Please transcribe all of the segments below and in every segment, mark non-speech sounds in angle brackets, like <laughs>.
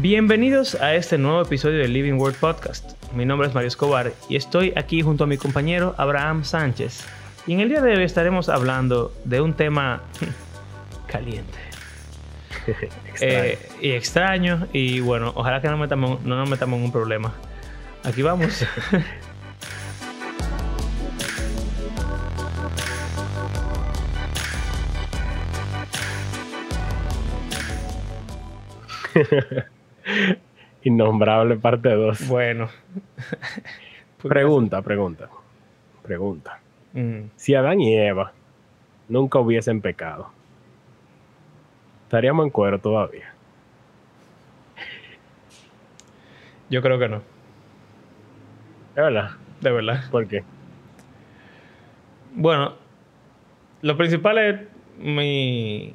Bienvenidos a este nuevo episodio del Living Word Podcast. Mi nombre es Mario Escobar y estoy aquí junto a mi compañero Abraham Sánchez. Y en el día de hoy estaremos hablando de un tema <laughs> caliente. <laughs> Eh, y extraño y bueno, ojalá que no, metamos, no nos metamos en un problema. Aquí vamos. <laughs> Innombrable parte 2. bueno. <laughs> Pregunta, pregunta. Pregunta. Mm, Si Adán y Eva nunca hubiesen pecado, estaríamos en cuero todavía. yo creo que no, ¿Es verdad? de verdad. ¿Por qué? Bueno, lo principal es mi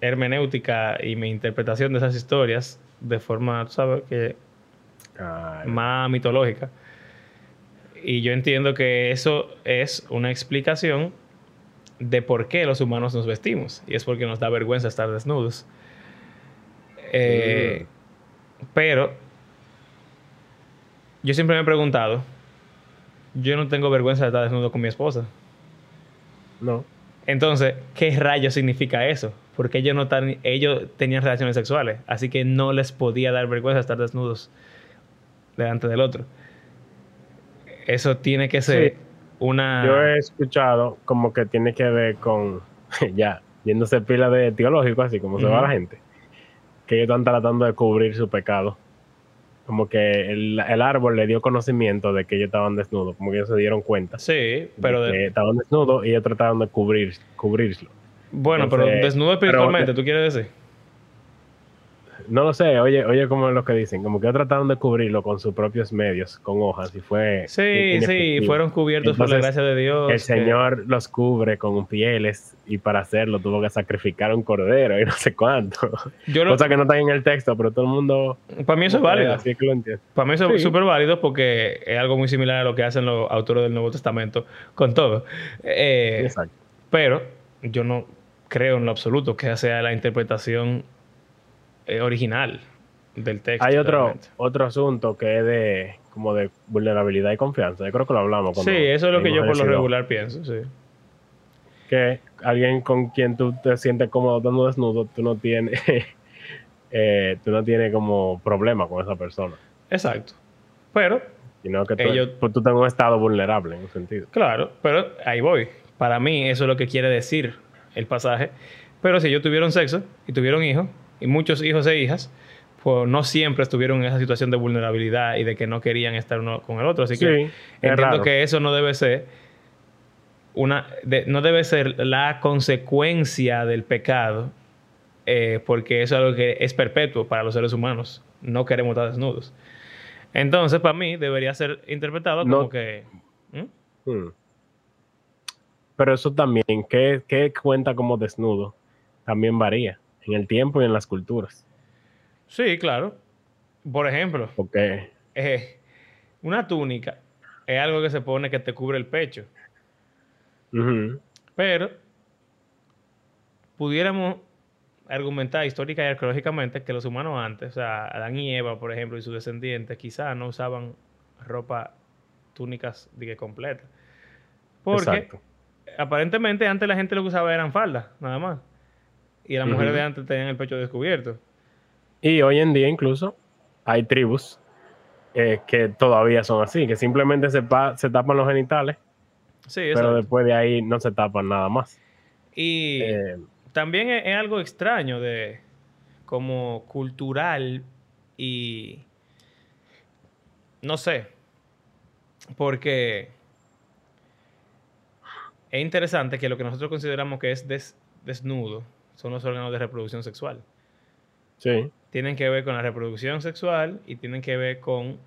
hermenéutica y mi interpretación de esas historias de forma, sabes, que Ay, más mitológica. Y yo entiendo que eso es una explicación de por qué los humanos nos vestimos. Y es porque nos da vergüenza estar desnudos. Eh, Pero yo siempre me he preguntado, yo no tengo vergüenza de estar desnudo con mi esposa. No. Entonces, ¿qué rayos significa eso? Porque ellos, no tan, ellos tenían relaciones sexuales, así que no les podía dar vergüenza estar desnudos delante del otro. Eso tiene que ser Sí. una... Yo he escuchado como que tiene que ver con, <laughs> ya, yéndose pila de teológico, así como se va la gente, que ellos están tratando de cubrir su pecado. Como que el, el árbol le dio conocimiento de que ellos estaban desnudos, como que ellos se dieron cuenta. Sí, pero... de de- que estaban desnudos y ellos trataron de cubrir, cubrirlo. Bueno, pero entonces, desnudo pero- espiritualmente, ¿tú quieres decir? No lo sé, oye, oye como es lo que dicen, como que trataron de cubrirlo con sus propios medios, con hojas, y fue Sí, sí, fueron cubiertos por la gracia de Dios. El que- Señor los cubre con pieles y para hacerlo tuvo que sacrificar un cordero y no sé cuánto. <laughs> Yo lo- Cosa que no está en el texto, pero todo el mundo... para mí eso es válido. Así que lo entiende. Para mí eso es súper válido porque es algo muy similar a lo que hacen los autores del Nuevo Testamento con todo. Eh, Exacto. Pero yo no creo en lo absoluto que sea la interpretación eh, original del texto. Hay otro, realmente. otro asunto que es de como de vulnerabilidad y confianza. Yo creo que lo hablamos. Sí, eso es lo que yo por lo regular pienso, sí. que alguien con quien tú te sientes cómodo estando desnudo, tú no tienes, <laughs> eh, tú no tienes como problema con esa persona, Exacto. Pero, sino que tú, Ellos- pues, tú estás en un estado vulnerable en un sentido. claro, pero ahí voy. Para mí eso es lo que quiere decir el pasaje. Pero si ellos tuvieron sexo y tuvieron hijos, y muchos hijos e hijas, pues no siempre estuvieron en esa situación de vulnerabilidad y de que no querían estar uno con el otro. Así que Sí, Entiendo raro. que eso no debe ser una de- no debe ser la consecuencia del pecado eh, porque eso es algo que es perpetuo para los seres humanos no queremos estar desnudos entonces para mí debería ser interpretado como No. que ¿Mm? Hmm. Pero eso también, ¿qué, qué cuenta como desnudo? También varía en el tiempo y en las culturas. sí claro por ejemplo Porque, eh, una túnica es algo que se pone que te cubre el pecho Pero pudiéramos argumentar histórica y arqueológicamente que los humanos antes, o sea, Adán y Eva, por ejemplo, y sus descendientes, quizás no usaban ropa, túnicas de que completa. Porque exacto. Aparentemente antes la gente lo que usaba eran faldas, nada más. Y las mujeres de antes tenían el pecho descubierto. Y hoy en día incluso hay tribus eh, que todavía son así, que simplemente se, se tapan los genitales, Sí, pero exacto. después de ahí no se tapan nada más. Y Eh, también es, es algo extraño de como cultural y no sé porque es interesante que lo que nosotros consideramos que es des- desnudo son los órganos de reproducción sexual sí, tienen que ver con la reproducción sexual y tienen que ver con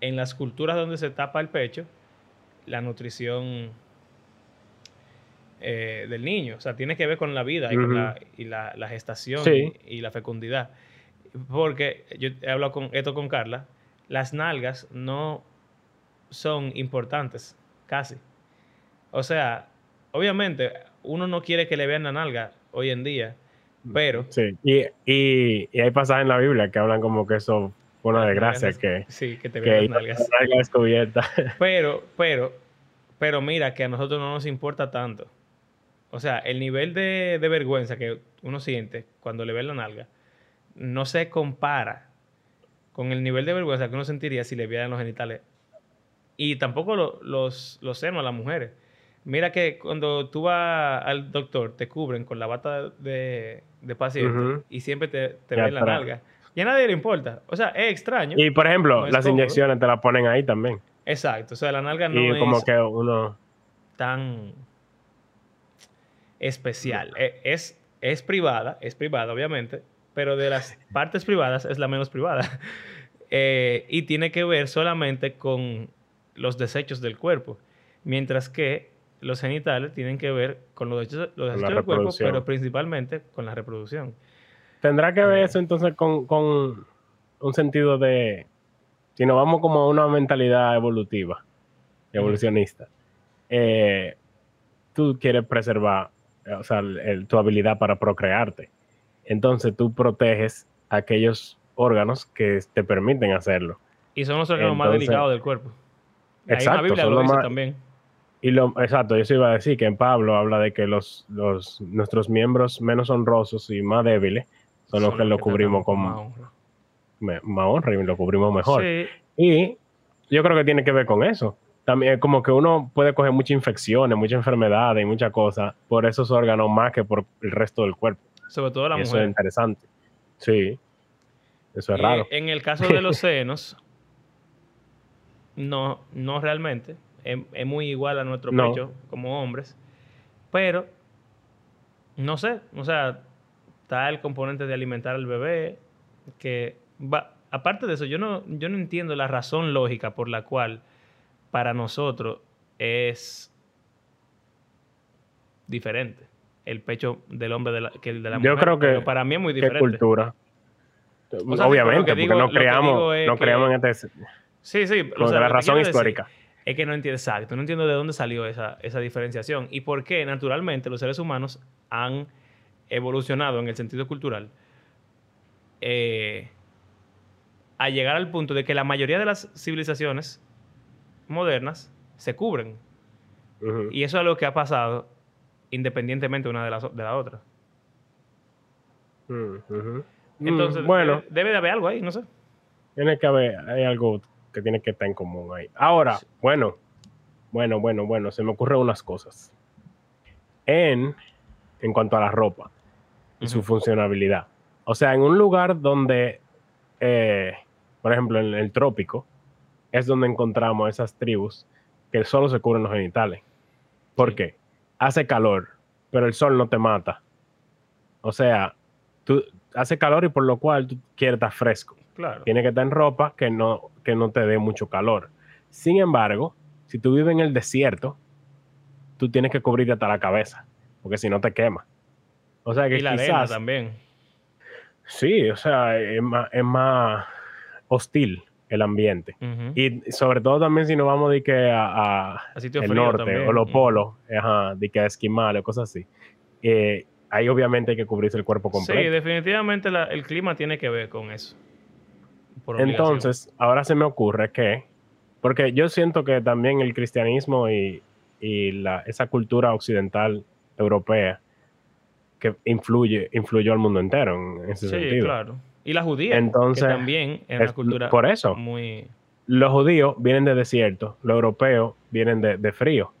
en las culturas donde se tapa el pecho la nutrición eh, del niño. O sea, tiene que ver con la vida y, con la, y la, la gestación Sí. y, y la fecundidad. Porque yo he hablado con esto con Carla, las nalgas no son importantes, casi. O sea, obviamente uno no quiere que le vean la nalga hoy en día, Pero. Sí, y, y, y hay pasajes en la Biblia que hablan como que eso fue una desgracia que, sí, que te vean las nalgas. tener nalga descubierta. <laughs> Pero, pero, pero mira que a nosotros no nos importa tanto. O sea, el nivel de, de vergüenza que uno siente cuando le ve la nalga no se compara con el nivel de vergüenza que uno sentiría si le vieran los genitales. Y tampoco lo- los, los senos a las mujeres. Mira que cuando tú vas al doctor, te cubren con la bata de, de paciente y siempre te, te ven la nalga. Y a nadie le importa. O sea, es extraño. Y por ejemplo, No las cómodo. inyecciones te las ponen ahí también. Exacto. O sea, la nalga no y es como que uno. tan especial. E- Es, es privada, es privada, obviamente, pero de las <laughs> partes privadas es la menos privada. <laughs> Eh, y tiene que ver solamente con los desechos del cuerpo. Mientras que los genitales tienen que ver con los desechos, los la desechos del cuerpo, pero principalmente con la reproducción. ¿Tendrá que ver Eh. eso entonces con, con un sentido de. Si nos vamos como a una mentalidad evolutiva, evolucionista, eh, tú quieres preservar eh, o sea, el- el- tu habilidad para procrearte. Entonces tú proteges aquellos órganos que te permiten hacerlo. Y son los órganos más delicados del cuerpo. Ahí en la Exacto, Biblia son lo los dice más- también. Y lo, exacto, yo se iba a decir que en Pablo habla de que los, los nuestros miembros menos honrosos y más débiles son, los que lo cubrimos con más honra. me- más honra y lo cubrimos mejor. Sí, Y yo creo que tiene que ver con eso. También como que uno puede coger muchas infecciones, muchas enfermedades y muchas cosas por esos órganos más que por el resto del cuerpo. sobre todo la Y eso mujer. es interesante. Sí. Eso es Y raro. En el caso de los <laughs> senos, no, no realmente. Es, es muy igual a nuestro No. pecho como hombres. Pero, no sé, o sea, está el componente de alimentar al bebé, que va, aparte de eso, yo no, yo no entiendo la razón lógica por la cual para nosotros es diferente el pecho del hombre de la- que el de la Yo mujer. creo que- pero para mí es muy ¿Qué diferente. cultura? sea, Obviamente, que porque digo- no creamos, es no que- creamos en este, Sí, sí. o sea, la razón decir histórica. Es que no entiendo exacto, no entiendo de dónde salió esa, esa diferenciación y por qué naturalmente los seres humanos han evolucionado en el sentido cultural eh, a llegar al punto de que la mayoría de las civilizaciones modernas se cubren. Y eso es lo que ha pasado independientemente una de las de la otra. Mm, Entonces, bueno, debe, debe de haber algo ahí, no sé. tiene que haber, hay algo que tiene que estar en común ahí. Ahora, bueno, bueno, bueno, bueno, se me ocurren unas cosas. En, en cuanto a la ropa y su funcionabilidad. O sea, en un lugar donde, eh, por ejemplo, en el trópico, es donde encontramos esas tribus que solo se cubren los genitales. ¿Por qué? Hace calor, pero el sol no te mata. O sea, tú hace calor y por lo cual tú quieres estar fresco. Claro. Tiene que estar en ropa que no, que no te dé mucho calor. Sin embargo, si tú vives en el desierto, tú tienes que cubrirte hasta la cabeza, porque si no te quema. O sea que Y la arena quizás, también. sí, o sea, es más, es más hostil el ambiente. Y sobre todo también si nos vamos de que a, a A sitio el norte también. o los polos, ajá, de que a esquimales o cosas así. eh, ahí obviamente hay que cubrirse el cuerpo Sí, completo. definitivamente la- el clima tiene que ver con eso. Por. Entonces, ahora se me ocurre que, porque yo siento que también el cristianismo y, y la, esa cultura occidental europea que influye, influyó al mundo entero en ese Sí, sentido. claro. Y la judía, Entonces, que también es una cultura por eso. muy... Los judíos vienen de desierto, los europeos vienen de, de frío.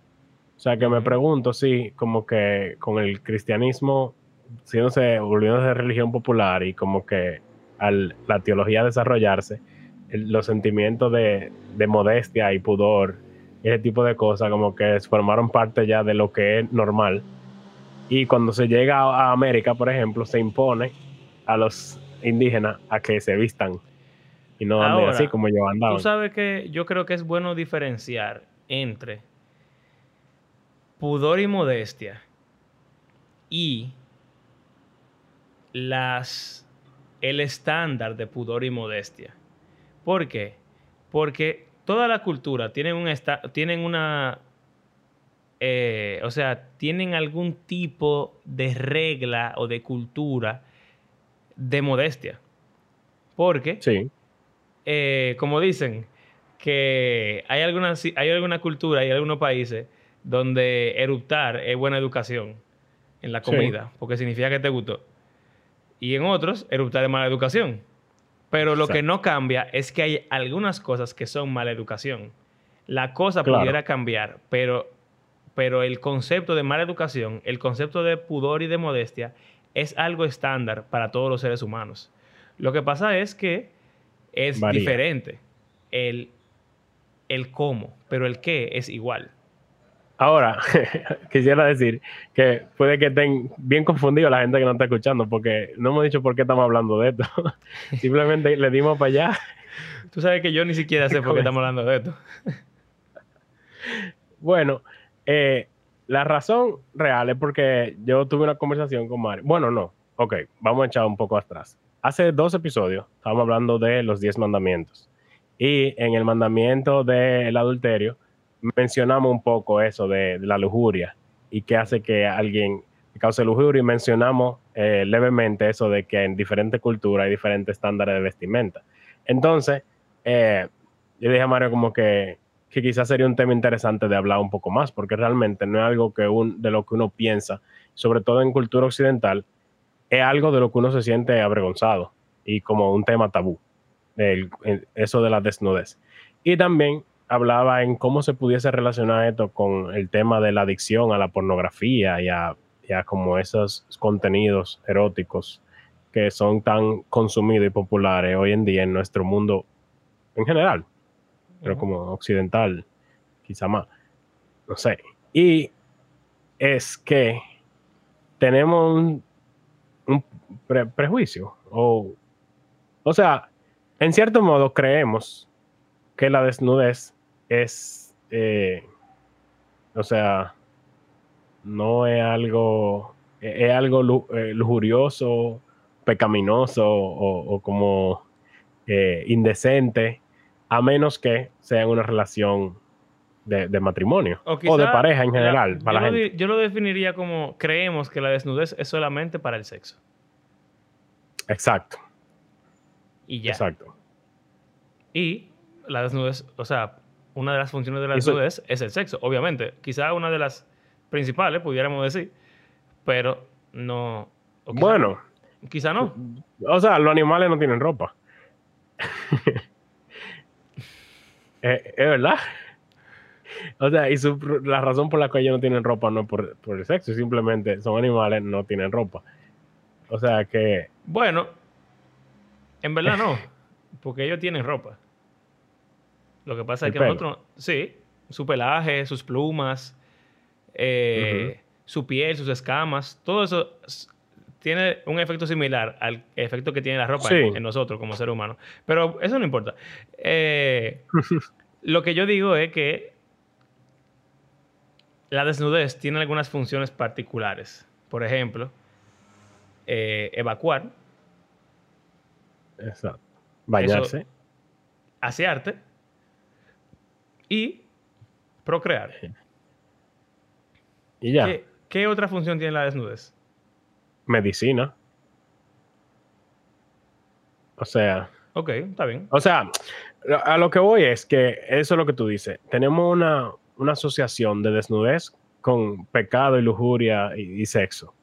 O sea que me pregunto si como que con el cristianismo, siéndose, volviéndose de religión popular y como que al la teología desarrollarse, el- los sentimientos de, de modestia y pudor, ese tipo de cosas, como que formaron parte ya de lo que es normal. Y cuando se llega a, a América, por ejemplo, se impone a los indígenas a que se vistan y no anden Ahora, así como yo andaba. Tú sabes que yo creo que es bueno diferenciar entre pudor y modestia y las el estándar de pudor y modestia. ¿Por qué? Porque toda la cultura tiene un tienen una eh, o sea, tienen algún tipo de regla o de cultura de modestia. Porque, Sí, eh, como dicen, que hay alguna, hay alguna cultura, hay algunos países donde eruptar es buena educación en la Sí. comida, porque significa que te gustó. Y en otros, eruptar es mala educación. Pero lo que no cambia es que hay algunas cosas que son mala educación. La cosa Claro. pudiera cambiar, pero, pero el concepto de mala educación, el concepto de pudor y de modestia, es algo estándar para todos los seres humanos. Lo que pasa es que es Varía. diferente el, el cómo, pero el qué es igual. Ahora, <laughs> quisiera decir que puede que estén bien confundidos la gente que nos está escuchando, porque no hemos dicho por qué estamos hablando de esto. <laughs> Simplemente le dimos para allá. Tú sabes que yo ni siquiera sé por qué estamos hablando de esto. <laughs> Bueno, eh, la razón real es porque yo tuve una conversación con Mario. Bueno, no. Ok, vamos a echar un poco atrás. Hace dos episodios estábamos hablando de los diez mandamientos. Y en el mandamiento del adulterio mencionamos un poco eso de, la lujuria y qué hace que alguien cause lujuria y mencionamos eh, levemente eso de que en diferentes culturas hay diferentes estándares de vestimenta. Entonces, eh, yo dije a Mario como que, que quizás sería un tema interesante de hablar un poco más, porque realmente no es algo que un, de lo que uno piensa, sobre todo en cultura occidental, es algo de lo que uno se siente avergonzado y como un tema tabú, eso de la desnudez. Y también hablaba en cómo se pudiese relacionar esto con el tema de la adicción a la pornografía y a, y a como esos contenidos eróticos que son tan consumidos y populares hoy en día en nuestro mundo en general, pero como occidental, quizá más. No sé. Y es que tenemos un, un pre- prejuicio. O, o sea, en cierto modo creemos que la desnudez es, eh, o sea, no es algo, es algo eh, lujurioso, pecaminoso o, o como eh, indecente, a menos que sea una relación de, de matrimonio O o, de pareja en la- general, yo, para la lo gente. yo lo definiría como creemos que la desnudez es solamente para el sexo. Exacto, Y ya. exacto. Y la desnudez, o sea, una de las funciones de la desnudez es el sexo, obviamente. Quizá una de las principales, pudiéramos decir, pero no. quizá- Bueno, Quizá no. o sea, los animales no tienen ropa. <laughs> Eh, es verdad. O sea, y su- la razón por la que ellos no tienen ropa no es por, por el sexo, simplemente son animales, no tienen ropa. O sea que, Bueno, en verdad no, porque ellos tienen ropa. Lo que pasa es que pelo. nosotros, sí, su pelaje, sus plumas, eh, su piel, sus escamas, todo eso tiene un efecto similar al efecto que tiene la ropa Sí. en, en nosotros como ser humano. Pero eso no importa. Eh, <laughs> lo que yo digo es que la desnudez tiene algunas funciones particulares. Por ejemplo, eh, evacuar, exacto. Bañarse. asearte y procrear. y ya. ¿Qué, qué otra función tiene la desnudez? Medicina. O sea, Ok, está bien. O sea, a lo que voy es que eso es lo que tú dices. Tenemos una, una asociación de desnudez con pecado y lujuria y, y sexo.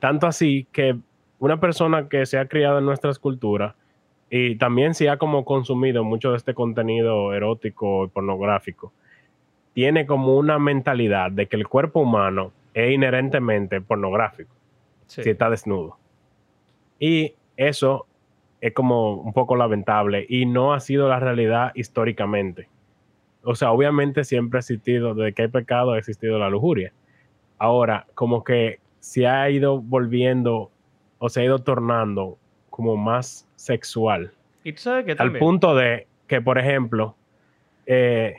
Tanto así que una persona que se ha criado en nuestras culturas y también se ha como consumido mucho de este contenido erótico y pornográfico, tiene como una mentalidad de que el cuerpo humano es inherentemente pornográfico Sí. si está desnudo. Y eso es como un poco lamentable y no ha sido la realidad históricamente. O sea, obviamente siempre ha existido, desde que hay pecado ha existido la lujuria. Ahora, como que se ha ido volviendo o se ha ido tornando como más sexual. Y tú sabes que Al punto de que, por ejemplo, eh,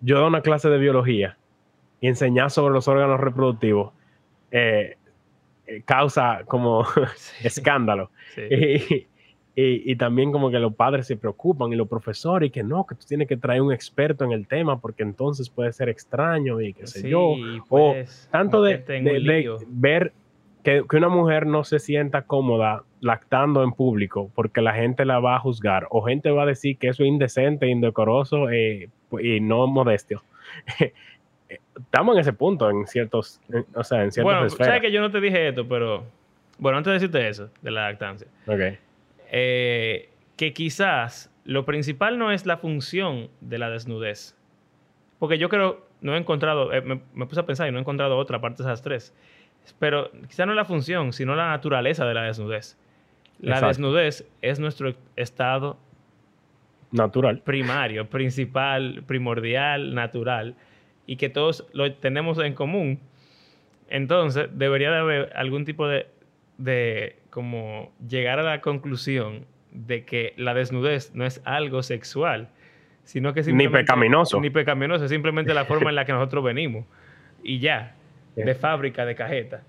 yo doy una clase de biología y enseñar sobre los órganos reproductivos eh, eh, causa como <laughs> Sí, escándalo. sí. Y, Y, también como que los padres se preocupan y los profesores y que no, que tú tienes que traer un experto en el tema porque entonces puede ser extraño y qué sé yo. O tanto de, ver que, una mujer no se sienta cómoda lactando en público porque la gente la va a juzgar o gente va a decir que eso es indecente, indecoroso eh, y no modestio. <laughs> Estamos en ese punto en ciertos, o sea, en ciertas bueno, sabes que yo no te dije esto, pero bueno, antes de decirte eso, de la lactancia. Ok eh, que quizás lo principal no es la función de la desnudez. Porque yo creo, no he encontrado, eh, me, puse a pensar y no he encontrado otra parte de esas tres. Pero quizás no la función, sino la naturaleza de la desnudez. La desnudez es nuestro estado natural. Primario, principal, primordial, natural. Y que todos lo tenemos en común. Entonces, debería de haber algún tipo de de como llegar a la conclusión de que la desnudez no es algo sexual, sino que es ni pecaminoso. Ni pecaminoso, es simplemente la forma en la que nosotros venimos. Y ya, de fábrica, de cajeta.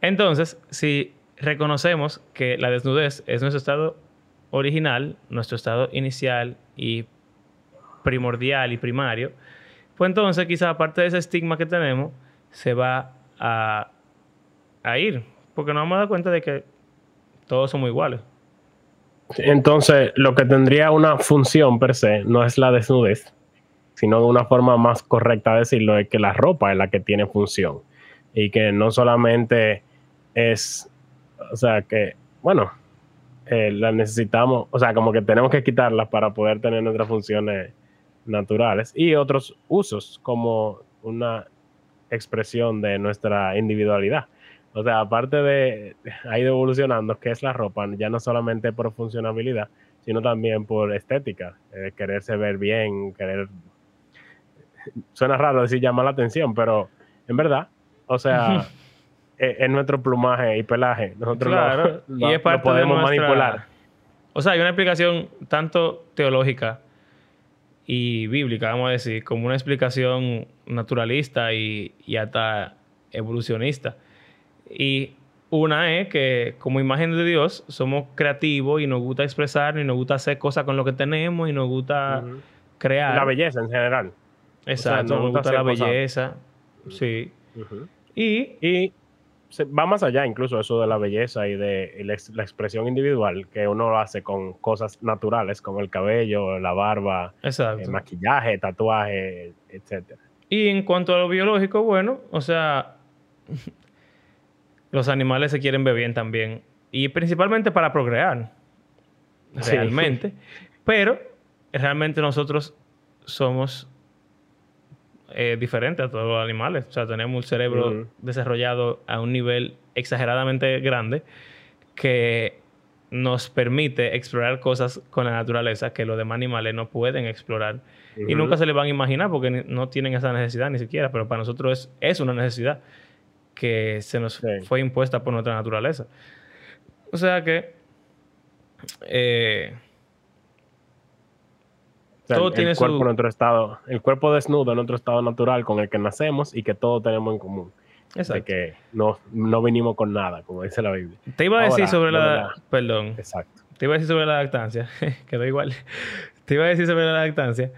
Entonces, si reconocemos que la desnudez es nuestro estado original, nuestro estado inicial y primordial y primario, pues entonces quizás aparte de ese estigma que tenemos, se va a, a ir porque nos a dar cuenta de que todos somos iguales. Entonces, lo que tendría una función per se no es la desnudez, sino de una forma más correcta de decirlo, es que la ropa es la que tiene función. Y que no solamente es, o sea, que, bueno, eh, la necesitamos, o sea, como que tenemos que quitarlas para poder tener nuestras funciones naturales y otros usos como una expresión de nuestra individualidad. O sea, aparte de <laughs> ha ido evolucionando, que es la ropa, ya no solamente por funcionabilidad, sino también por estética, eh, quererse ver bien, querer... Suena raro decir llamar la atención, pero en verdad, o sea, <laughs> e, es, nuestro plumaje y pelaje. Nosotros claro, <laughs> y es parte podemos manipular. O sea, hay una explicación tanto teológica y bíblica, vamos a decir, como una explicación naturalista y, y hasta evolucionista. Y una es que como imagen de Dios somos creativos y nos gusta expresar y nos gusta hacer cosas con lo que tenemos y nos gusta crear. La belleza en general. Exacto, nos, gusta, la belleza. Sí. Y, y va más allá incluso eso de la belleza y de la, expresión individual que uno lo hace con cosas naturales como el cabello, la barba, el maquillaje, tatuaje, etcétera. Y en cuanto a lo biológico, bueno, o sea, <laughs> los animales se quieren ver bien también. Y principalmente para procrear. Realmente. Pero realmente nosotros somos eh, diferentes a todos los animales. O sea, tenemos un cerebro desarrollado a un nivel exageradamente grande que nos permite explorar cosas con la naturaleza que los demás animales no pueden explorar. Y nunca se les van a imaginar porque no tienen esa necesidad ni siquiera, pero para nosotros es, es una necesidad que se nos fue impuesta por nuestra naturaleza. O sea que eh, todo el, tiene cuerpo nuestro estado, el cuerpo desnudo en nuestro estado natural con el que nacemos y que todos tenemos en común. Exacto. De que no, no vinimos con nada, como dice la Biblia. Te iba a decir sobre la, Perdón. Exacto. Te iba a decir sobre la lactancia. <laughs> Quedó igual. Te iba a decir sobre la lactancia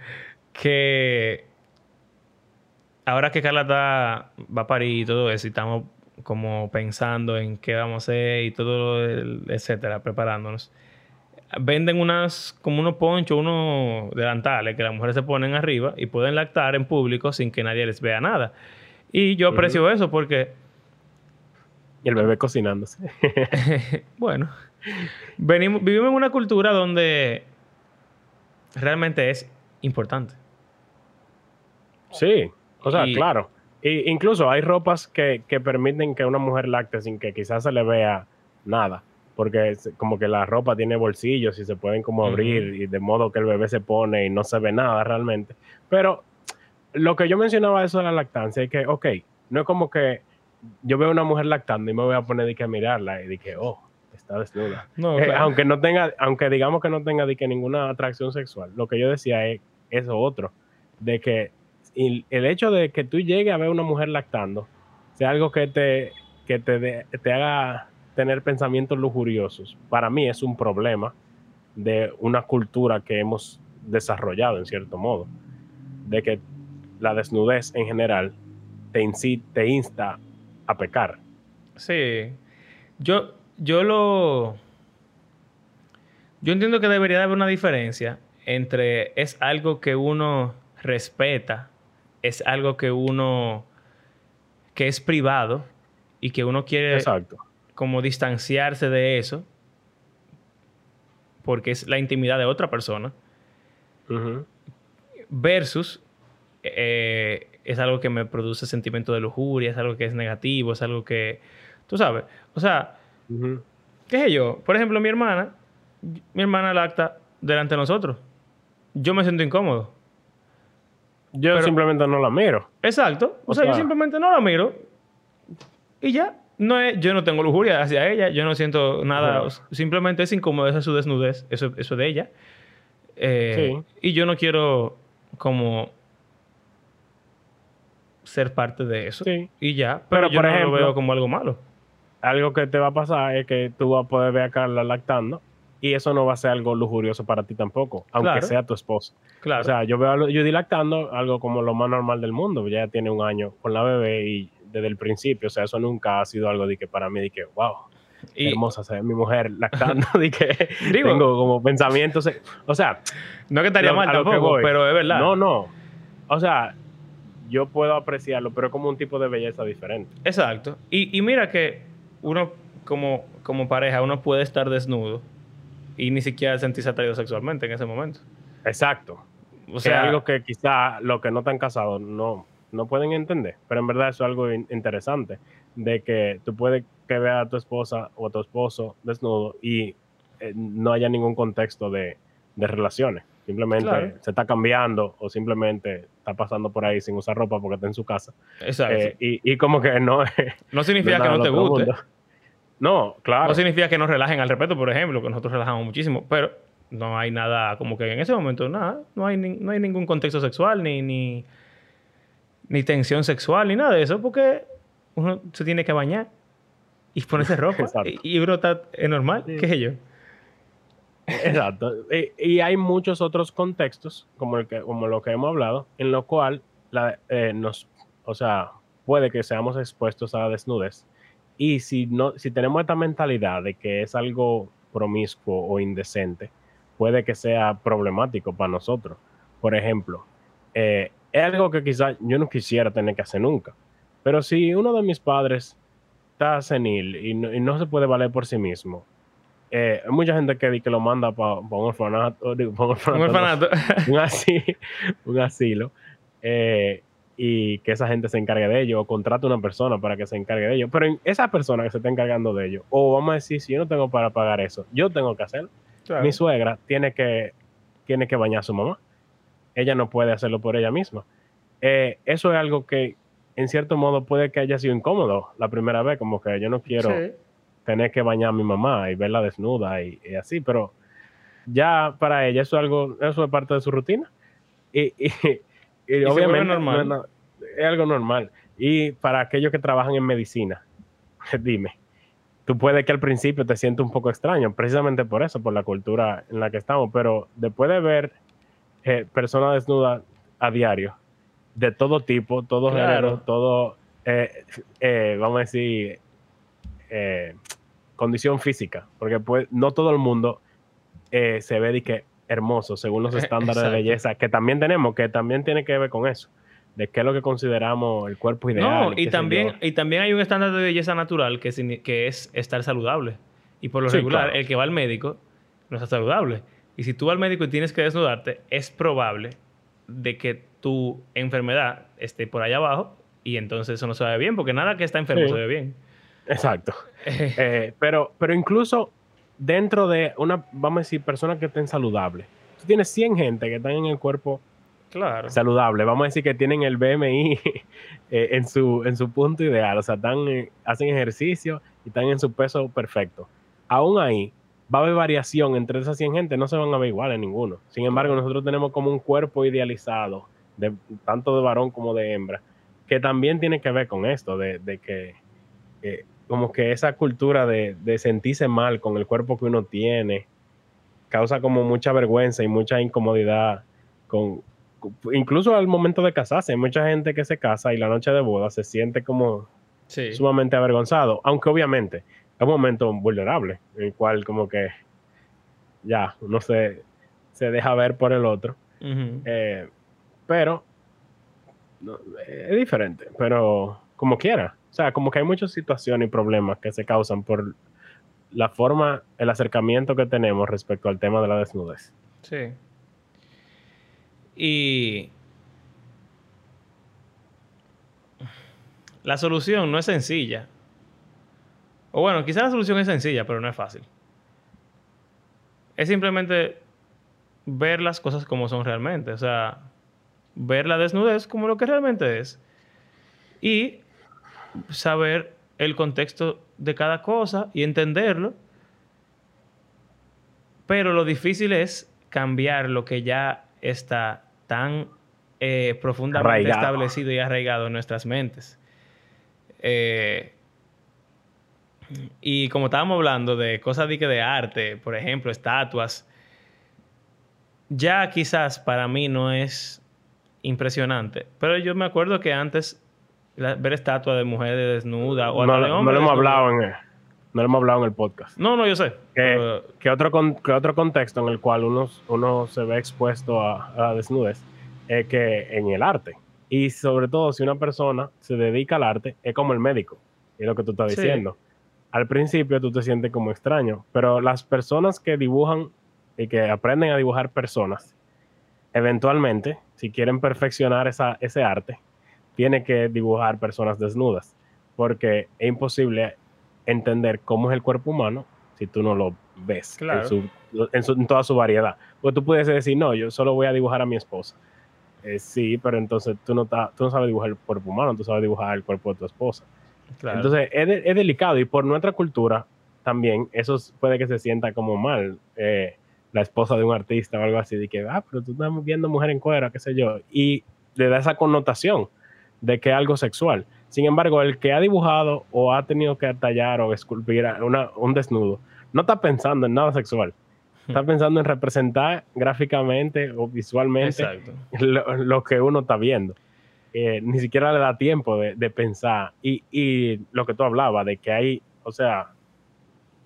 que ahora que Carla va a parir y todo eso, y estamos como pensando en qué vamos a hacer y todo, etcétera, preparándonos. Venden unas, como unos ponchos, unos delantales que las mujeres se ponen arriba y pueden lactar en público sin que nadie les vea nada. Y yo aprecio eso porque. Y el bebé cocinándose. <laughs> <laughs> bueno, venimos, vivimos en una cultura donde realmente es importante. Sí, o sea, claro. Y incluso hay ropas que, permiten que una mujer lacte sin que quizás se le vea nada. Porque como que la ropa tiene bolsillos y se pueden como abrir y de modo que el bebé se pone y no se ve nada realmente. Pero lo que yo mencionaba eso de la lactancia es que, ok, no es como que yo veo a una mujer lactando y me voy a poner de que a mirarla y de que, oh, está desnuda. Eh, aunque no tenga, aunque digamos que no tenga de que ninguna atracción sexual, lo que yo decía es eso otro, de que el hecho de que tú llegues a ver a una mujer lactando sea algo que te, que te, te haga tener pensamientos lujuriosos, para mí es un problema de una cultura que hemos desarrollado en cierto modo, de que la desnudez en general te, te insta a pecar. Sí, yo, yo lo... Yo entiendo que debería haber una diferencia entre es algo que uno respeta, es algo que uno que es privado y que uno quiere Exacto. Como distanciarse de eso porque es la intimidad de otra persona versus eh, es algo que me produce sentimiento de lujuria, es algo que es negativo, es algo que tú sabes, o sea, qué sé yo, por ejemplo, mi hermana, mi hermana lacta delante de nosotros. Yo me siento incómodo. Yo simplemente no la miro. Exacto. O, sea, yo simplemente no la miro. Y ya. No es, yo no tengo lujuria hacia ella. Yo no siento nada. Simplemente es es su desnudez. Eso, eso de ella. Eh, y yo no quiero como ser parte de eso. Sí. Y ya. Pero, yo por no lo veo como algo malo. Algo que te va a pasar es que tú vas a poder ver a Carla lactando y eso no va a ser algo lujurioso para ti tampoco, aunque sea tu esposo. Claro. O sea, yo veo a Judy lactando algo como lo más normal del mundo. Ya tiene un año con la bebé y desde el principio, o sea, eso nunca ha sido algo de que para mí, de que, wow, hermosa ser mi mujer lactando, <laughs> de que tengo como pensamientos. O sea, no que estaría mal tampoco, pero es verdad. No, no. O sea, yo puedo apreciarlo, pero es como un tipo de belleza diferente. Exacto. Y, y mira que uno, como, como pareja, uno puede estar desnudo y ni siquiera sentirse atraído sexualmente en ese momento. Exacto. O sea, algo que quizá los que no están casados no, no pueden entender, pero en verdad eso es algo interesante, de que tú puedes que veas a tu esposa o a tu esposo desnudo y eh, no haya ningún contexto de, relaciones. Simplemente se está cambiando o simplemente está pasando por ahí sin usar ropa porque está en su casa. Exacto. Eh, y, como que no <laughs> No significa que no te guste. No, claro. No significa que nos relajen al respeto, por ejemplo, que nosotros relajamos muchísimo, pero no hay nada, como que en ese momento, nada, no hay, no hay ningún contexto sexual, ni, ni, ni tensión sexual, ni nada de eso, porque uno se tiene que bañar y ponerse <laughs> ropa y, uno está normal, qué sé yo. Exacto. Y, hay muchos otros contextos, como, el que, como lo que hemos hablado, en lo cual la, eh, nos, o sea, puede que seamos expuestos a la desnudez y si, no, si tenemos esta mentalidad de que es algo promiscuo o indecente, puede que sea problemático para nosotros. Por ejemplo, eh, es algo que quizás yo no quisiera tener que hacer nunca. Pero si uno de mis padres está senil y no, se puede valer por sí mismo, eh, hay mucha gente que, que lo manda para <laughs> un orfanato, un, orfanato, <laughs> un, asilo, un asilo eh, y que esa gente se encargue de ello o contrate una persona para que se encargue de ello. Pero esa persona que se está encargando de ello, o vamos a decir, si yo no tengo para pagar eso, yo tengo que hacerlo. Mi suegra tiene que, tiene que bañar a su mamá. Ella no puede hacerlo por ella misma. Eh, eso es algo que, en cierto modo, puede que haya sido incómodo la primera vez, como que yo no quiero tener que bañar a mi mamá y verla desnuda y, así, pero ya para ella eso es algo, eso es parte de su rutina. y, y, obviamente normal. es algo normal. Y para aquellos que trabajan en medicina, <laughs> dime, tú puedes que al principio te sientas un poco extraño, precisamente por eso, por la cultura en la que estamos, pero después de ver eh, personas desnudas a diario, de todo tipo, todo género, todo, eh, eh, vamos a decir, condición física, porque pues, no todo el mundo se ve de que hermoso según los estándares de belleza que también tenemos, que también tiene que ver con eso, de qué es lo que consideramos el cuerpo ideal. No, y, también, y también hay un estándar de belleza natural que, que es estar saludable. Y por lo regular, el que va al médico no está saludable. Y si tú vas al médico y tienes que desnudarte, es probable de que tu enfermedad esté por allá abajo y entonces eso no se ve bien, porque nada que está enfermo se ve bien. Exacto. <laughs> Eh, pero, pero incluso dentro de una, vamos a decir, personas que estén saludables. Tú tienes 100 gente que están en el cuerpo claro. saludable. Vamos a decir que tienen el BMI <laughs> eh, en, su, en su punto ideal. O sea, están, eh, hacen ejercicio y están en su peso perfecto. Aún ahí, va a haber variación entre esas 100 gente. No se van a ver iguales ninguno. Sin embargo, nosotros tenemos como un cuerpo idealizado, de, tanto de varón como de hembra, que también tiene que ver con esto, de, que... Eh, como que esa cultura de, sentirse mal con el cuerpo que uno tiene, causa como mucha vergüenza y mucha incomodidad con, incluso al momento de casarse. Hay mucha gente que se casa y la noche de boda se siente como sumamente avergonzado, aunque obviamente es un momento vulnerable, en el cual como que ya uno se, se deja ver por el otro. Eh, pero es diferente, pero como quiera. O sea, como que hay muchas situaciones y problemas que se causan por la forma, el acercamiento que tenemos respecto al tema de la desnudez. Sí. Y la solución no es sencilla. O bueno, quizás la solución es sencilla, pero no es fácil. Es simplemente ver las cosas como son realmente. O sea, ver la desnudez como lo que realmente es. Y saber el contexto de cada cosa y entenderlo. Pero lo difícil es cambiar lo que ya está tan eh, profundamente establecido y arraigado en nuestras mentes. Eh, y como estábamos hablando de cosas de, de arte, por ejemplo, estatuas, ya quizás para mí no es impresionante, pero yo me acuerdo que antes ver estatuas de mujeres desnudas o no, de hombres. No lo hemos hablado en el, no lo hemos hablado en el podcast. No, no, yo sé. Que, otro, que otro contexto en el cual uno, uno se ve expuesto a, la desnudez es que en el arte. Y sobre todo si una persona se dedica al arte, es como el médico. Es lo que tú estás diciendo. Al principio tú te sientes como extraño, pero las personas que dibujan y que aprenden a dibujar personas, eventualmente, si quieren perfeccionar esa, ese arte, tiene que dibujar personas desnudas, porque es imposible entender cómo es el cuerpo humano si tú no lo ves en, toda su variedad. Porque tú puedes decir, no, yo solo voy a dibujar a mi esposa. Eh, sí, pero entonces tú no, tú no sabes dibujar el cuerpo humano, tú sabes dibujar el cuerpo de tu esposa. Entonces es, delicado y por nuestra cultura también eso puede que se sienta como mal. Eh, la esposa de un artista o algo así, de que, ah, pero tú estás viendo mujer en cuera, qué sé yo, y le da esa connotación de que es algo sexual. Sin embargo, el que ha dibujado o ha tenido que tallar o esculpir una, un desnudo, no está pensando en nada sexual. Está pensando en representar gráficamente o visualmente lo, que uno está viendo. Eh, ni siquiera le da tiempo de, de pensar. Y, y, lo que tú hablabas, de que hay, o sea,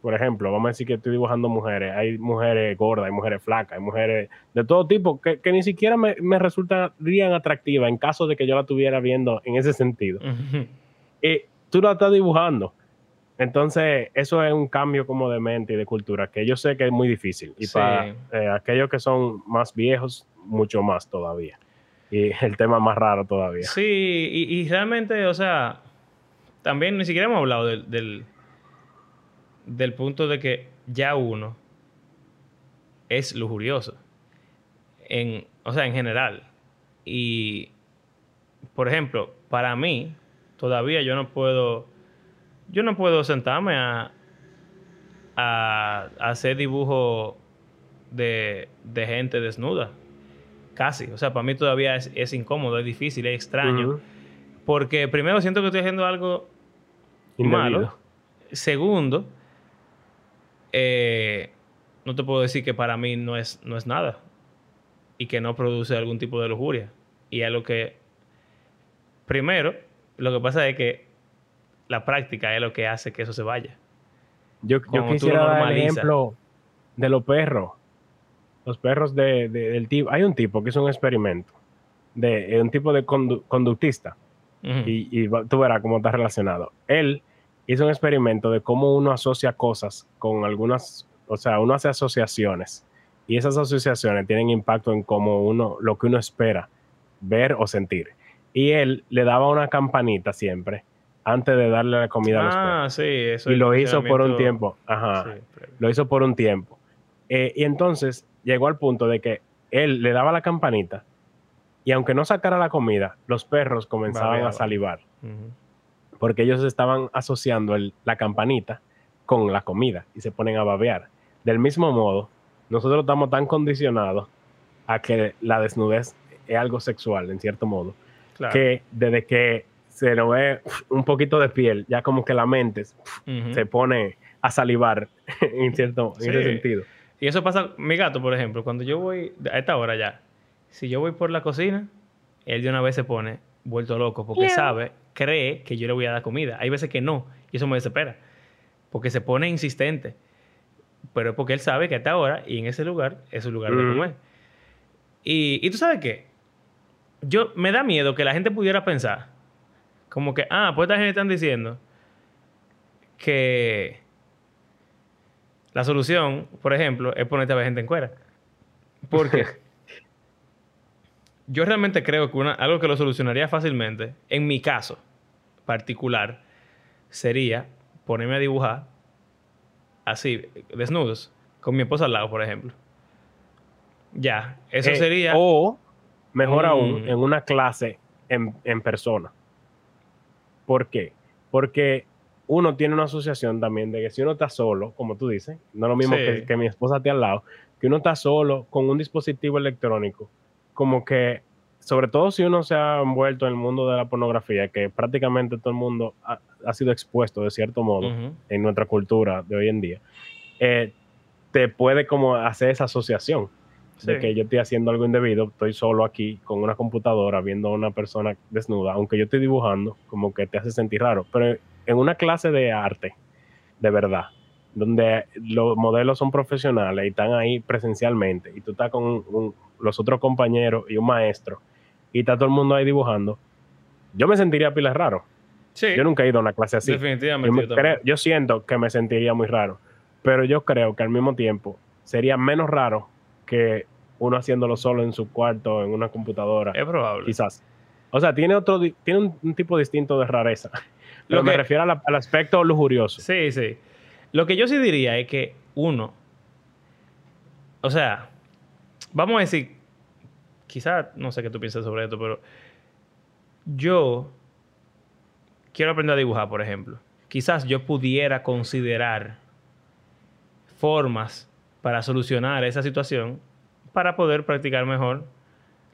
por ejemplo, vamos a decir que estoy dibujando mujeres, hay mujeres gordas, hay mujeres flacas, hay mujeres de todo tipo que, ni siquiera me, me, resultarían atractivas en caso de que yo la estuviera viendo en ese sentido. Y tú la estás dibujando. Entonces, eso es un cambio como de mente y de cultura que yo sé que es muy difícil. Y para eh, aquellos que son más viejos, mucho más todavía. Y <laughs> el tema más raro todavía. Sí, y, realmente, o sea, también ni siquiera hemos hablado del del punto de que ya uno es lujurioso. En, o sea, en general. Y, por ejemplo, para mí, todavía yo no puedo, yo no puedo sentarme a, a, hacer dibujo de, de, gente desnuda. Casi. O sea, para mí todavía es, incómodo, es difícil, es extraño. Porque primero siento que estoy haciendo algo malo. Segundo, eh, no te puedo decir que para mí no es, no es nada y que no produce algún tipo de lujuria. Y es lo que, primero, lo que pasa es que la práctica es lo que hace que eso se vaya. Yo, yo quisiera dar el ejemplo de los perros. Los perros de, del tipo. Hay un tipo que es un experimento. De, un tipo de conductista. y, y, tú verás cómo está relacionado. Él hizo un experimento de cómo uno asocia cosas con algunas, o sea, uno hace asociaciones y esas asociaciones tienen impacto en cómo uno, lo que uno espera ver o sentir. Y él le daba una campanita siempre antes de darle la comida a los perros. Ah, sí, eso Y lo hizo por un tiempo. Ajá. Lo hizo por un tiempo. Eh, y entonces llegó al punto de que él le daba la campanita y aunque no sacara la comida, los perros comenzaban a salivar. Porque ellos estaban asociando la campanita con la comida y se ponen a babear. Del mismo modo, nosotros estamos tan condicionados a que la desnudez es algo sexual, en cierto modo, que desde que se nos ve un poquito de piel, ya como que la mente se pone a salivar <laughs> en cierto ese sentido. Y eso pasa, mi gato, por ejemplo, cuando yo voy a esta hora ya, si yo voy por la cocina, él de una vez se pone vuelto loco porque sabe, cree que yo le voy a dar comida. Hay veces que no, y eso me desespera, porque se pone insistente. Pero es porque él sabe que a esta hora y en ese lugar es su lugar de comer. Y, y tú sabes qué? Yo me da miedo que la gente pudiera pensar, como que, ah, pues esta gente están diciendo que la solución, por ejemplo, es ponerte a ver gente en cuera. Porque <laughs> yo realmente creo que algo que lo solucionaría fácilmente, en mi caso particular, sería ponerme a dibujar así, desnudos, con mi esposa al lado, por ejemplo. Ya, eso Eh, sería... O, mejor un- aún, en una clase en, en persona. ¿Por qué? Porque uno tiene una asociación también de que si uno está solo, como tú dices, no es lo mismo Sí. que, que mi esposa esté al lado, que uno está solo con un dispositivo electrónico, como que, sobre todo si uno se ha envuelto en el mundo de la pornografía, que prácticamente todo el mundo ha, ha sido expuesto de cierto modo Ujú. en nuestra cultura de hoy en día, eh, te puede como hacer esa asociación de que yo estoy haciendo algo indebido, estoy solo aquí con una computadora viendo a una persona desnuda, aunque yo estoy dibujando, como que te hace sentir raro. Pero en una clase de arte, de verdad, donde los modelos son profesionales y están ahí presencialmente, y tú estás con un- los otros compañeros y un maestro, y está todo el mundo ahí dibujando, yo me sentiría pila raro. Sí, Yo nunca he ido a una clase así. definitivamente. Yo, creo- yo siento que me sentiría muy raro, pero yo creo que al mismo tiempo sería menos raro que uno haciéndolo solo en su cuarto, en una computadora, Es probable. quizás. O sea, tiene otro, tiene un, un tipo distinto de rareza. Pero Lo me que- refiero a la- al aspecto lujurioso. Sí, sí. Lo que yo sí diría es que uno, o sea, vamos a decir, quizás, no sé qué tú piensas sobre esto, pero yo quiero aprender a dibujar, por ejemplo. Quizás yo pudiera considerar formas para solucionar esa situación para poder practicar mejor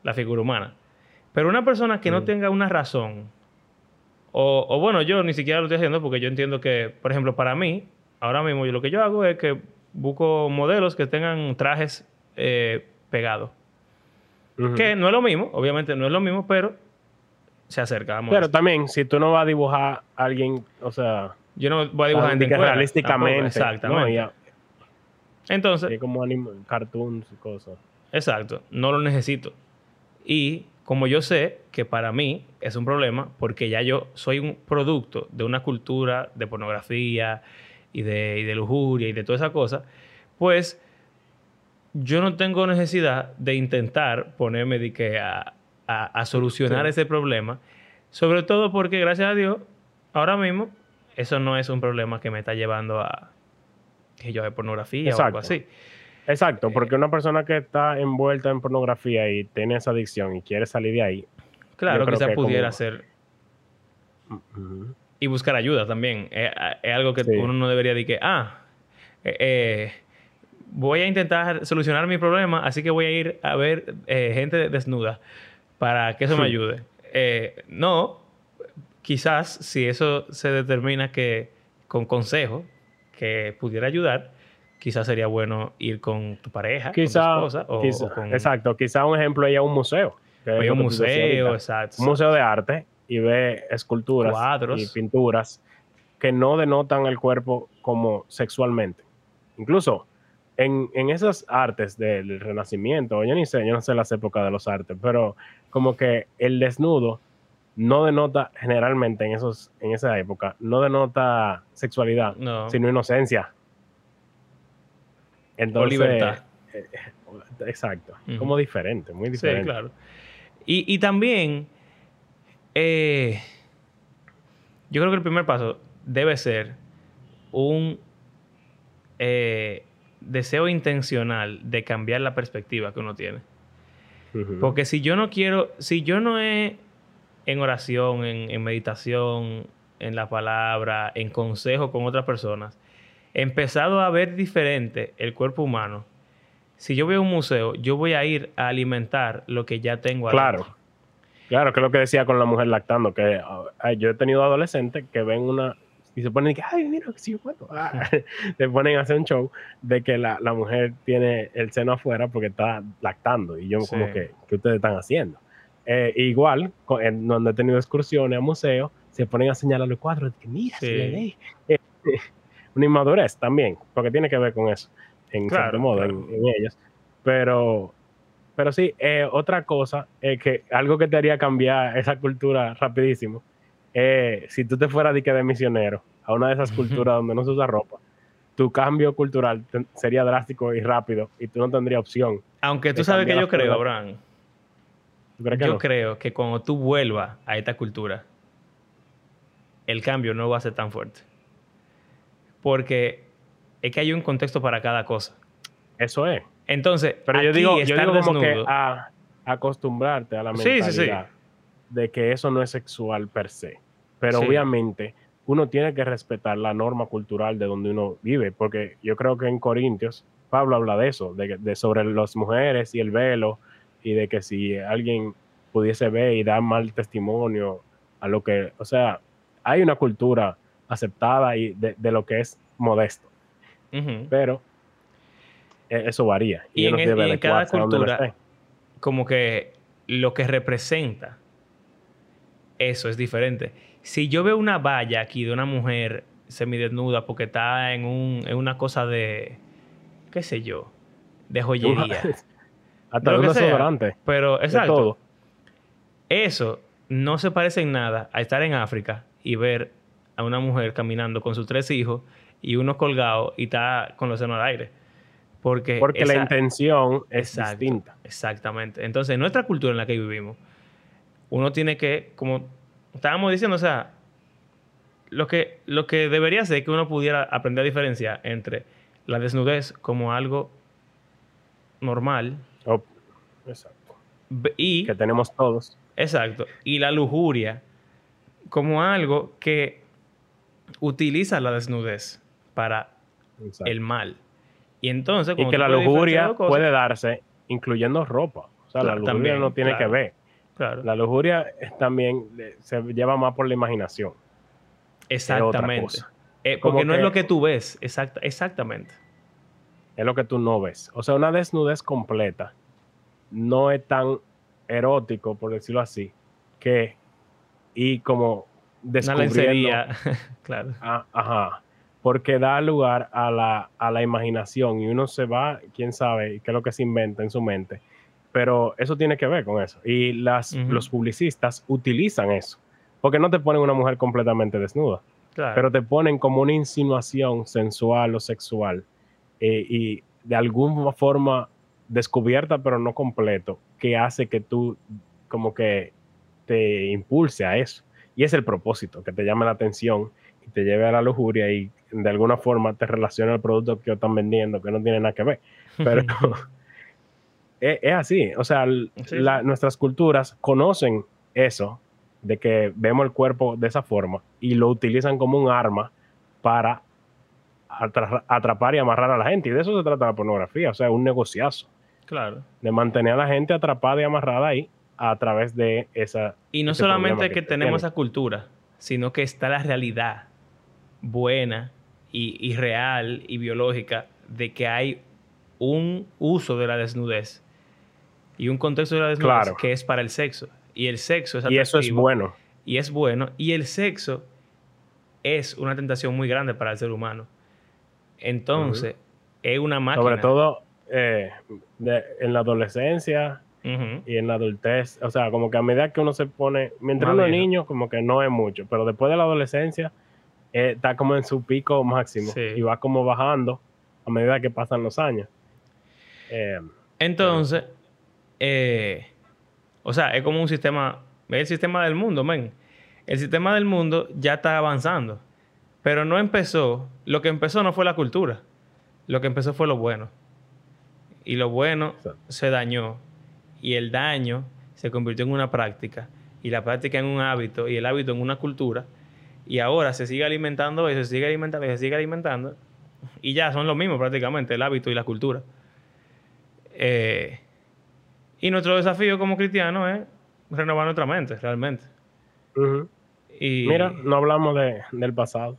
la figura humana. Pero una persona que no Mm. tenga una razón, o, o bueno, yo ni siquiera lo estoy haciendo porque yo entiendo que, por ejemplo, para mí, ahora mismo yo lo que yo hago es que busco modelos que tengan trajes eh, pegados. Que no es lo mismo, obviamente no es lo mismo, pero se acerca. a Pero también, si tú no vas a dibujar a alguien, o sea, yo no voy a dibujar que cuera, realísticamente, Exactamente. ¿no? A- Entonces, y como anim- cartoons y cosas. Exacto, no lo necesito. Y como yo sé que para mí es un problema, porque ya yo soy un producto de una cultura de pornografía y de, y de lujuria y de toda esa cosa, pues yo no tengo necesidad de intentar ponerme de que a, a- a solucionar Sí. ese problema, sobre todo porque gracias a Dios, ahora mismo, eso no es un problema que me está llevando a que yo de pornografía o algo así. Exacto, Eh, porque una persona que está envuelta en pornografía y tiene esa adicción y quiere salir de ahí, Claro, quizás que como- pudiera ujú, y buscar ayuda también. Es, es algo que Sí. uno no debería decir que, ah, eh, eh, voy a intentar solucionar mi problema, así que voy a ir a ver eh, gente desnuda para que eso me ayude. Eh, no, quizás si eso se determina que con consejo que pudiera ayudar, quizás sería bueno ir con tu pareja, quizá, con tu esposa, o, quizá- o con exacto, quizá un ejemplo es ir a un museo. que un museo, exacto. un museo de arte y ve esculturas Cuadros. y pinturas que no denotan el cuerpo como sexualmente. Incluso en, en esas artes del Renacimiento, yo ni sé, yo no sé las épocas de los artes, pero como que el desnudo no denota generalmente en, esos, en esa época, no denota sexualidad, No. sino inocencia. Entonces, libertad. eh, exacto, Ujú. como diferente, muy Sí, diferente. claro. Y, y también, eh, yo creo que el primer paso debe ser un eh, deseo intencional de cambiar la perspectiva que uno tiene. Porque si yo no quiero, si yo no he en oración, en, en meditación, en la palabra, en consejo con otras personas, empezado a ver diferente el cuerpo humano, si yo voy a un museo, yo voy a ir a alimentar lo que ya tengo Claro. adentro. Claro, que es lo que decía con la mujer lactando, que ah, yo he tenido adolescentes que ven una y se ponen que, ay, mira que sí puedo. Ah, <laughs> se ponen a hacer un show de que la, la, mujer tiene el seno afuera porque está lactando. Y yo, como que, ¿qué ustedes están haciendo? Eh, igual, en, donde he tenido excursiones a museos, se ponen a señalar los cuadros, que mira, se ve. <laughs> Eh, una inmadurez también, porque tiene que ver con eso, en cierto modo, en, ellos. Pero, pero sí, eh, otra cosa es que algo que te haría cambiar esa cultura rapidísimo, si tú te fueras de, de misionero a una de esas culturas donde no se usa ropa, tu cambio cultural sería drástico y rápido y tú no tendrías opción. Aunque tú sabes que yo creo, Abraham. Yo creo que cuando tú vuelvas a esta cultura, el cambio no va a ser tan fuerte. Porque es que hay un contexto para cada cosa. Eso es. Entonces, pero yo digo, yo digo como que a, acostumbrarte a la mentalidad de que eso no es sexual per se. Pero obviamente uno tiene que respetar la norma cultural de donde uno vive, porque yo creo que en Corintios Pablo habla de eso, de, de sobre las mujeres y el velo, y de que si alguien pudiese ver y dar mal testimonio a lo que, o sea, hay una cultura aceptada y de, lo que es modesto, pero e, eso varía. Y, en, en cada cultura, como que lo que representa eso es diferente. Si yo veo una valla aquí de una mujer semidesnuda porque está en, un, en una cosa de, qué sé yo, de joyería. <laughs> Hasta. Pero, exacto. Eso no se parece en nada a estar en África y ver a una mujer caminando con sus tres hijos y uno colgado y está con los senos al aire. Porque, Porque la intención es distinta. Exactamente. Entonces, en nuestra cultura en la que vivimos, uno tiene que, como estábamos diciendo, o sea, lo que, lo que debería ser que uno pudiera aprender a diferenciar entre la desnudez como algo normal Oh, exacto. Y, que tenemos todos. Exacto. Y la lujuria como algo que utiliza la desnudez para el mal. Y entonces... Y que la lujuria puede darse incluyendo ropa. O sea, la lujuria no tiene que ver. Claro. La lujuria también se lleva más por la imaginación. Exactamente. Eh, porque no es lo que tú ves. exactamente es lo que tú no ves. O sea, una desnudez completa no es tan erótico, por decirlo así, que y como descubriendo... <laughs> claro. Ah, ajá. Porque da lugar a la, a la imaginación y uno se va, quién sabe qué es lo que se inventa en su mente. Pero eso tiene que ver con eso. Y las, los publicistas utilizan eso. Porque no te ponen una mujer completamente desnuda. Pero te ponen como una insinuación sensual o sexual eh, y de alguna forma descubierta pero no completo, que hace que tú como que te impulse a eso. Y es el propósito, que te llame la atención y te lleve a la lujuria y de alguna forma te relacione al producto que están vendiendo, que no tiene nada que ver. <laughs> Pero <laughs> es, así, o sea, nuestras culturas conocen eso, de que vemos el cuerpo de esa forma y lo utilizan como un arma para atrapar y amarrar a la gente. Y de eso se trata la pornografía, o sea, un negociazo. Claro. De mantener a la gente atrapada y amarrada ahí a través de esa... Y no solamente que, tenemos esa cultura, sino que está la realidad buena y, real y biológica de que hay un uso de la desnudez y un contexto de la desnudez que es para el sexo. Y el sexo es Y eso es bueno. Y es bueno. Y el sexo es una tentación muy grande para el ser humano. Entonces, es una máquina. Sobre todo eh, en la adolescencia y en la adultez. O sea, como que a medida que uno se pone. Mientras uno es niño, como que no es mucho. Pero después de la adolescencia, eh, está como en su pico máximo. Y va como bajando a medida que pasan los años. Eh, Entonces, o sea, es como un sistema. Es el sistema del mundo, men. El sistema del mundo ya está avanzando. Pero no empezó, lo que empezó no fue la cultura, lo que empezó fue lo bueno. Y lo bueno se dañó. Y el daño se convirtió en una práctica. Y la práctica en un hábito. Y el hábito en una cultura. Y ahora se sigue alimentando eso, se sigue alimentando y se sigue alimentando. Y ya son lo mismo prácticamente, el hábito y la cultura. Eh, y nuestro desafío como cristianos es renovar nuestra mente, realmente. y, Mira, no hablamos de, del pasado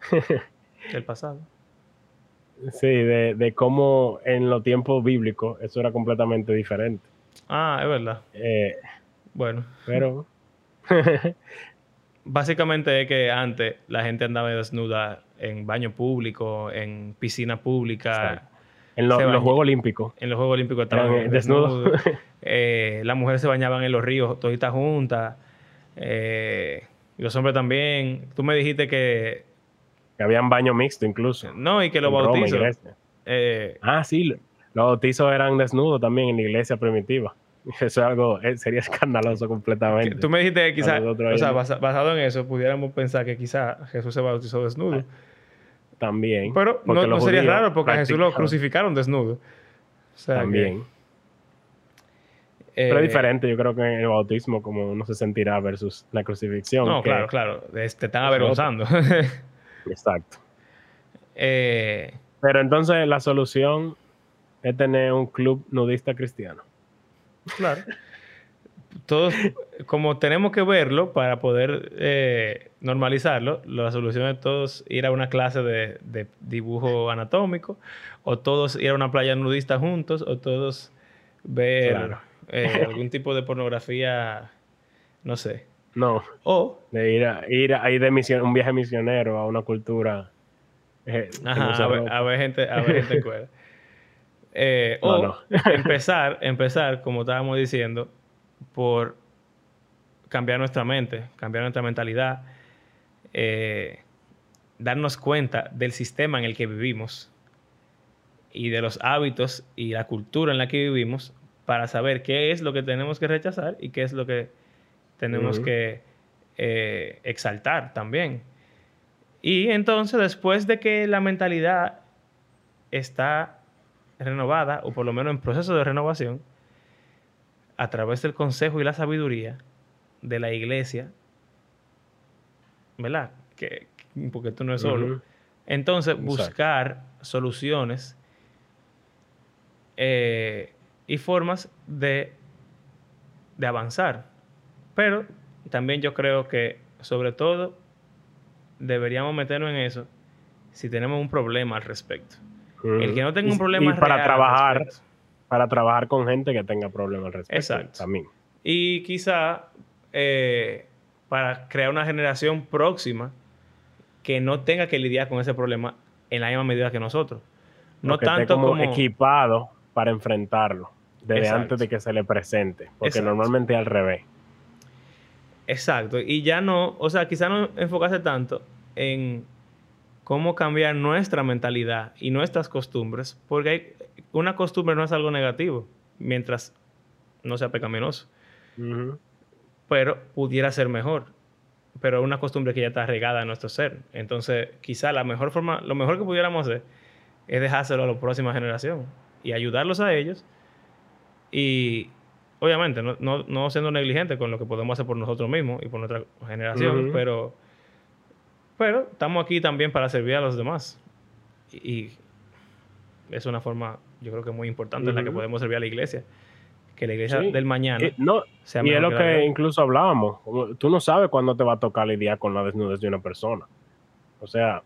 <laughs> del pasado. Sí, de, de cómo en los tiempos bíblicos eso era completamente diferente. Ah, es verdad. Eh, Bueno, pero <laughs> <laughs> básicamente es que antes la gente andaba desnuda en baño público, en piscina pública, Exacto. en lo- los. Juegos Olímpicos en los Juegos Olímpicos estaban eh, desnudos. desnudos. <laughs> Eh, las mujeres se bañaban en los ríos, toditas juntas. Eh, y los hombres también. Tú me dijiste que. que habían baño mixto incluso. No, y que los bautizos. Ah, sí, los bautizos eran desnudos también en la iglesia primitiva. <laughs> Eso es algo, eh, sería <laughs> escandaloso completamente. tú me dijiste que quizás. O sea, basado en eso, pudiéramos pensar que quizás Jesús se bautizó desnudo. También. Pero no, sería raro porque a Jesús lo crucificaron desnudo. O sea que, También. eh, Pero es diferente, yo creo que en el bautismo, como uno se sentirá versus la crucifixión. No, que- claro, claro. Te están es avergonzando. Exacto. <laughs> Eh, Pero entonces la solución es tener un club nudista cristiano. Claro. Todos, como tenemos que verlo para poder eh, normalizarlo, la solución es todos ir a una clase de, de dibujo anatómico, o todos ir a una playa nudista juntos, o todos ver Claro. eh, algún tipo de pornografía, no sé. No, O, de ir a, ir a, ir de misión, un viaje misionero a una cultura. eh, ajá, a, ver, a ver gente, a ver gente. Eh, No, o no. <laughs> empezar, empezar, como estábamos diciendo, por cambiar nuestra mente, cambiar nuestra mentalidad, eh, darnos cuenta del sistema en el que vivimos y de los hábitos y la cultura en la que vivimos para saber qué es lo que tenemos que rechazar y qué es lo que tenemos Ujú. que eh, exaltar también. Y entonces, después de que la mentalidad está renovada, o por lo menos en proceso de renovación, a través del consejo y la sabiduría de la iglesia, ¿verdad? Que, porque tú no es solo. Entonces, Exacto. buscar soluciones eh, y formas de, de avanzar. Pero también yo creo que, sobre todo, deberíamos meternos en eso si tenemos un problema al respecto. El que no tenga Y- un problema y para real al trabajar, para trabajar con gente que tenga problemas al respecto. Exacto. También. Y quizá eh, para crear una generación próxima que no tenga que lidiar con ese problema en la misma medida que nosotros. No que esté tanto como, como... equipado para enfrentarlo desde Exacto. antes de que se le presente. Porque Exacto. normalmente es al revés. Exacto. Y ya no, o sea, quizá no enfocarse tanto en cómo cambiar nuestra mentalidad y nuestras costumbres, porque hay- una costumbre no es algo negativo, mientras no sea pecaminoso, Ujú. pero pudiera ser mejor. Pero es una costumbre que ya está regada en nuestro ser. Entonces, quizá la mejor forma, lo mejor que pudiéramos hacer es dejárselo a la próxima generación y ayudarlos a ellos. Y obviamente, no, no, no siendo negligentes con lo que podemos hacer por nosotros mismos y por nuestra generación, pero, pero estamos aquí también para servir a los demás. Y, y es una forma, yo creo que muy importante en la que podemos servir a la iglesia. Que la iglesia Sí. del mañana Y, no, sea y es lo que incluso hablábamos. Tú no sabes cuándo te va a tocar lidiar con la desnudez de una persona. O sea,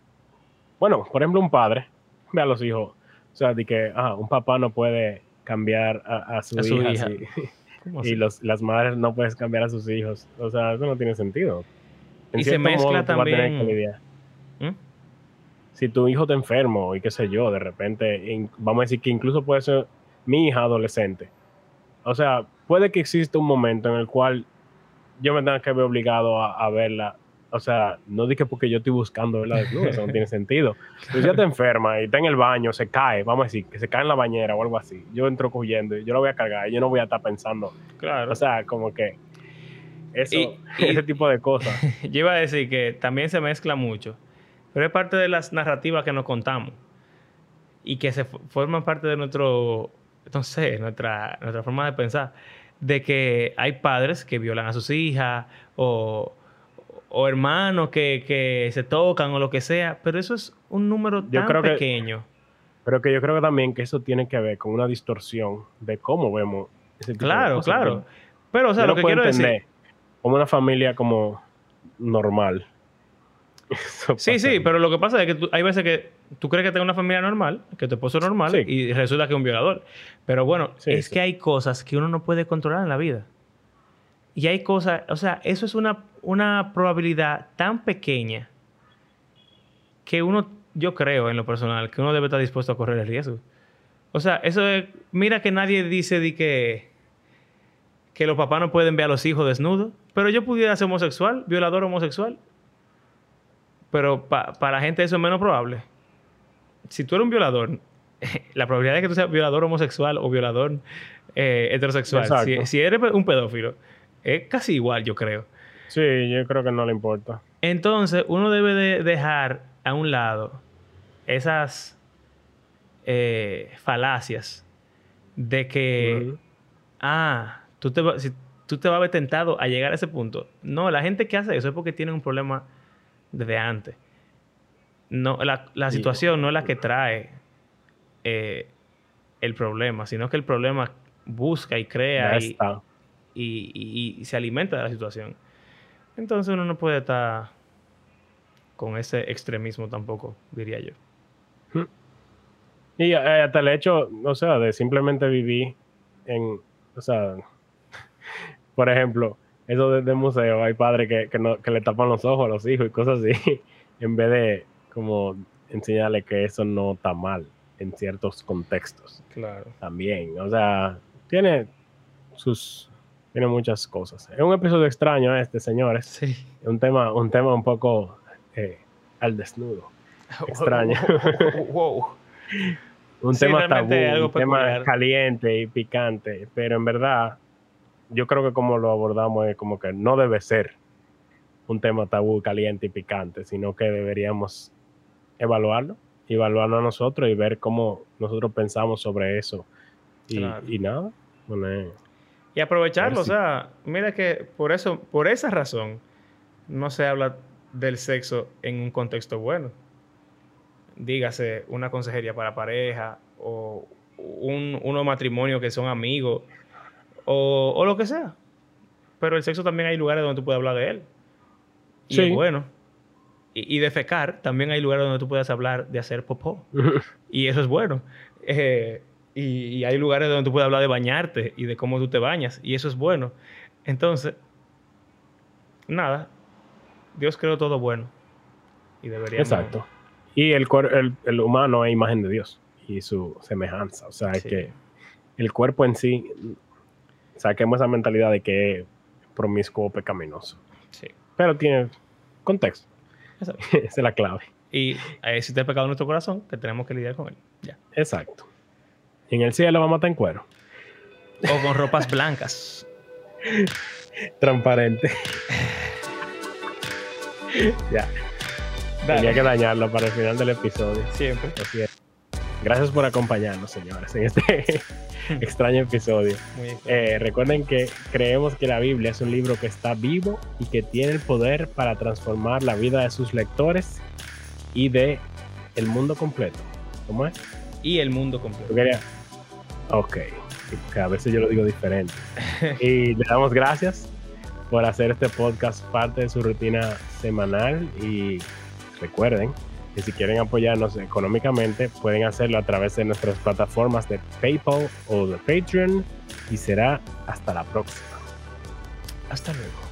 bueno, por ejemplo, un padre ve a los hijos. O sea, de que ah, un papá no puede cambiar a, a su, A su hija, hija. <laughs> así, ¿Cómo y los, las madres no puedes cambiar a sus hijos. O sea, eso no tiene sentido. En Y se mezcla modo, también-. ¿Mm? Si tu hijo te enfermo y qué sé yo, de repente, vamos a decir que incluso puede ser mi hija adolescente. O sea, puede que exista un momento en el cual yo me tenga que ver obligado a, a verla. O sea, no dije porque yo estoy buscando verla desnuda, eso no tiene <laughs> sentido. Pero si ella te enferma y está en el baño, se cae, vamos a decir, que se cae en la bañera o algo así. Yo entro cogiendo y yo lo voy a cargar y yo no voy a estar pensando. Claro. O sea, como que eso, Y- <laughs> y- ese tipo de cosas. <laughs> Yo iba a decir que también se mezcla mucho, pero es parte de las narrativas que nos contamos y que se forman parte de nuestro, sé, nuestra, nuestra forma de pensar, de que hay padres que violan a sus hijas o, o hermanos que, que se tocan o lo que sea, pero eso es un número Yo tan que- pequeño. Pero que yo creo que también que eso tiene que ver con una distorsión de cómo vemos ese tipo de Claro, cosas, claro. Pero, o sea, yo lo no que quiero decir... como una familia como normal <laughs> Sí, sí, pero lo que pasa es que tú- hay veces que tú crees que tengas una familia normal, que tu esposo es normal, Sí. y resulta que es un violador. Pero bueno, Sí, es sí. que hay cosas que uno no puede controlar en la vida. Y hay cosas, o sea, eso es una, una probabilidad tan pequeña que uno, yo creo en lo personal, que uno debe estar dispuesto a correr el riesgo. O sea, eso es, mira que nadie dice de que, que los papás no pueden ver a los hijos desnudos, pero yo pudiera ser homosexual, violador homosexual, pero pa- para la gente eso es menos probable. Si tú eres un violador, <laughs> la probabilidad de que tú seas violador homosexual o violador eh, heterosexual, si, eres un pedófilo, es casi igual, yo creo. Sí, yo creo que no le importa. Entonces, uno debe de dejar a un lado esas eh, falacias de que, ah, tú te, va- si, tú te vas a ver tentado a llegar a ese punto. No, la gente que hace eso es porque tiene un problema desde antes. No, la, la situación no es la que trae eh, el problema, sino que el problema busca y crea y, y, y- y se alimenta de la situación. Entonces uno no puede estar con ese extremismo tampoco, diría yo. Y eh, hasta el hecho, o sea, de simplemente vivir en, o sea, por ejemplo, eso de, de museo, hay padres que, que, no- que le tapan los ojos a los hijos y cosas así, <laughs> en vez de como enseñarle que eso no está mal en ciertos contextos Claro. también. O sea, tiene sus, tiene muchas cosas. Es un episodio extraño este, señores. Sí. Un tema, un tema un poco eh, al desnudo. <laughs> Extraño. wow. <laughs> un Sí, tema tabú, realmente algo un tema peculiar. caliente y picante, pero en verdad yo creo que como lo abordamos es como que no debe ser un tema tabú, caliente y picante, sino que deberíamos evaluarlo, evaluarlo a nosotros y ver cómo nosotros pensamos sobre eso. Y, Claro. y nada, poner- Y aprovecharlo, o sea, mira que por eso, por esa razón, no se habla del sexo en un contexto bueno. Dígase una consejería para pareja o un, unos matrimonios que son amigos o, o lo que sea. Pero el sexo también hay lugares donde tú puedes hablar de él. Y Sí. es bueno. Y, y de fecar, también hay lugares donde tú puedes hablar de hacer popó. <laughs> Y eso es bueno. Eh, y, y hay lugares donde tú puedes hablar de bañarte y de cómo tú te bañas. Y eso es bueno. Entonces, nada. Dios creó todo bueno. Y deberíamos... Exacto. Y el, el, el humano es imagen de Dios y su semejanza. O sea, es Sí. que el cuerpo en sí, saquemos esa mentalidad de que es promiscuo o pecaminoso. Sí. Pero tiene contexto. Exacto. <laughs> Esa es la clave. Y eh, existe el pecado en nuestro corazón que tenemos que lidiar con él. Ya. Exacto. Y en el cielo vamos a estar en cuero. O con ropas blancas. <laughs> Transparente. <laughs> ya. Dale. Tenía que dañarlo para el final del episodio. Siempre. Así es. Gracias por acompañarnos, señores, en este <laughs> extraño episodio. Eh, recuerden que creemos que la Biblia es un libro que está vivo y que tiene el poder para transformar la vida de sus lectores y de el mundo completo. ¿Cómo es? Y el mundo completo. quería- Ok, que a veces yo lo digo diferente. <laughs> y le damos gracias por hacer este podcast parte de su rutina semanal y recuerden que si quieren apoyarnos económicamente pueden hacerlo a través de nuestras plataformas de PayPal o de Patreon y será hasta la próxima. Hasta luego.